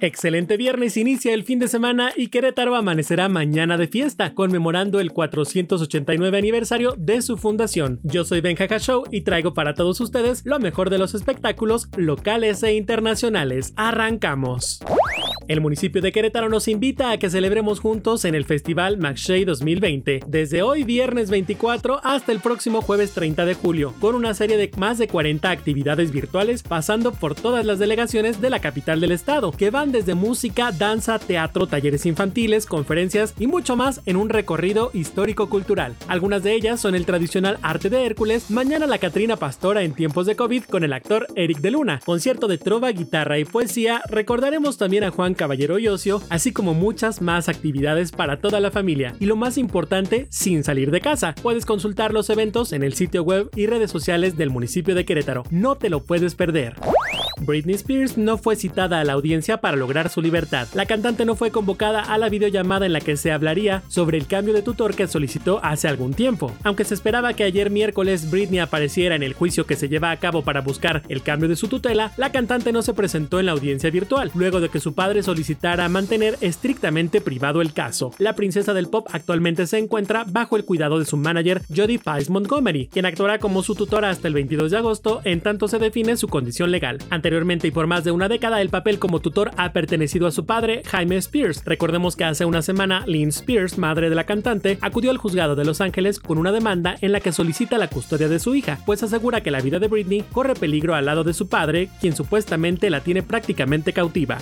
Excelente viernes, inicia el fin de semana y Querétaro amanecerá mañana de fiesta, conmemorando el 489 aniversario de su fundación. Yo soy Ben Show y traigo para todos ustedes lo mejor de los espectáculos locales e internacionales. Arrancamos. El municipio de Querétaro nos invita a que celebremos juntos en el Festival McShay 2020, desde hoy viernes 24 hasta el próximo jueves 30 de julio, con una serie de más de 40 actividades virtuales pasando por todas las delegaciones de la capital del estado, que van desde música, danza, teatro, talleres infantiles, conferencias y mucho más en un recorrido histórico-cultural. Algunas de ellas son el tradicional arte de Hércules, mañana la Catrina Pastora en tiempos de COVID con el actor Eric de Luna, concierto de trova, guitarra y poesía, recordaremos también a Juan Caballero y Ocio, así como muchas más actividades para toda la familia. Y lo más importante, sin salir de casa. Puedes consultar los eventos en el sitio web y redes sociales del municipio de Querétaro. No te lo puedes perder. Britney Spears no fue citada a la audiencia para lograr su libertad. La cantante no fue convocada a la videollamada en la que se hablaría sobre el cambio de tutor que solicitó hace algún tiempo. Aunque se esperaba que ayer miércoles Britney apareciera en el juicio que se lleva a cabo para buscar el cambio de su tutela, la cantante no se presentó en la audiencia virtual, luego de que su padre solicitara mantener estrictamente privado el caso. La princesa del pop actualmente se encuentra bajo el cuidado de su manager Jodie Pice Montgomery, quien actuará como su tutora hasta el 22 de agosto en tanto se define su condición legal. Anteriormente y por más de una década, el papel como tutor ha pertenecido a su padre, Jaime Spears. Recordemos que hace una semana, Lynn Spears, madre de la cantante, acudió al juzgado de Los Ángeles con una demanda en la que solicita la custodia de su hija, pues asegura que la vida de Britney corre peligro al lado de su padre, quien supuestamente la tiene prácticamente cautiva.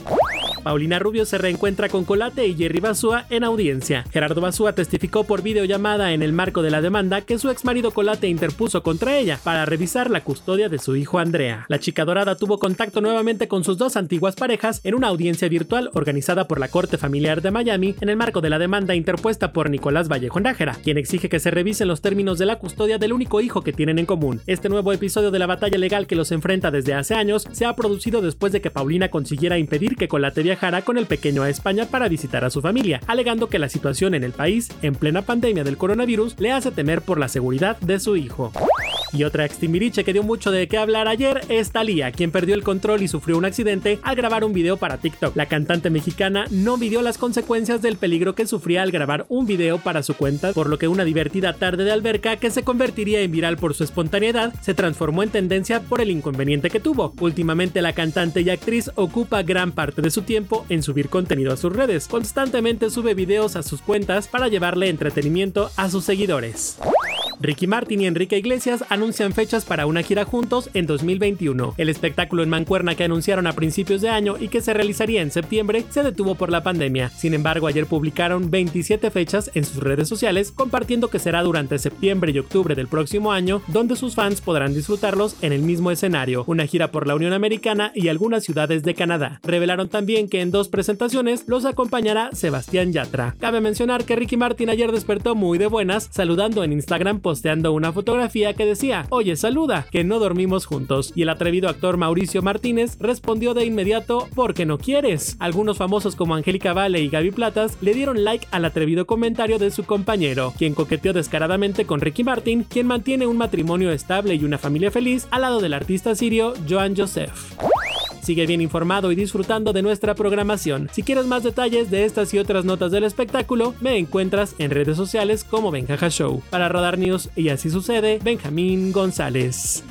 Paulina Rubio se reencuentra con Colate y Jerry Basúa en audiencia. Gerardo Basúa testificó por videollamada en el marco de la demanda que su ex marido Colate interpuso contra ella para revisar la custodia de su hijo Andrea. La chica dorada tuvo contacto nuevamente con sus dos antiguas parejas en una audiencia virtual organizada por la Corte Familiar de Miami en el marco de la demanda interpuesta por Nicolás Vallejo Nájera, quien exige que se revisen los términos de la custodia del único hijo que tienen en común. Este nuevo episodio de la batalla legal que los enfrenta desde hace años se ha producido después de que Paulina consiguiera impedir que Colate viajara con el pequeño a España para visitar a su familia, alegando que la situación en el país, en plena pandemia del coronavirus, le hace temer por la seguridad de su hijo. Y otra extimiriche que dio mucho de qué hablar ayer es Thalía, quien perdió el control y sufrió un accidente al grabar un video para TikTok. La cantante mexicana no midió las consecuencias del peligro que sufría al grabar un video para su cuenta, por lo que una divertida tarde de alberca que se convertiría en viral por su espontaneidad se transformó en tendencia por el inconveniente que tuvo. Últimamente la cantante y actriz ocupa gran parte de su tiempo en subir contenido a sus redes. Constantemente sube videos a sus cuentas para llevarle entretenimiento a sus seguidores. Ricky Martin y Enrique Iglesias anuncian fechas para una gira juntos en 2021. El espectáculo en Mancuerna que anunciaron a principios de año y que se realizaría en septiembre se detuvo por la pandemia. Sin embargo, ayer publicaron 27 fechas en sus redes sociales compartiendo que será durante septiembre y octubre del próximo año donde sus fans podrán disfrutarlos en el mismo escenario, una gira por la Unión Americana y algunas ciudades de Canadá. Revelaron también que en dos presentaciones los acompañará Sebastián Yatra. Cabe mencionar que Ricky Martin ayer despertó muy de buenas saludando en Instagram posteando una fotografía que decía, oye saluda, que no dormimos juntos. Y el atrevido actor Mauricio Martínez respondió de inmediato, porque no quieres. Algunos famosos como Angélica Vale y Gaby Platas le dieron like al atrevido comentario de su compañero, quien coqueteó descaradamente con Ricky Martin, quien mantiene un matrimonio estable y una familia feliz al lado del artista sirio Joan Joseph. Sigue bien informado y disfrutando de nuestra programación. Si quieres más detalles de estas y otras notas del espectáculo, me encuentras en redes sociales como Benjaja Show. Para Radar News y así sucede, Benjamín González.